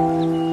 Música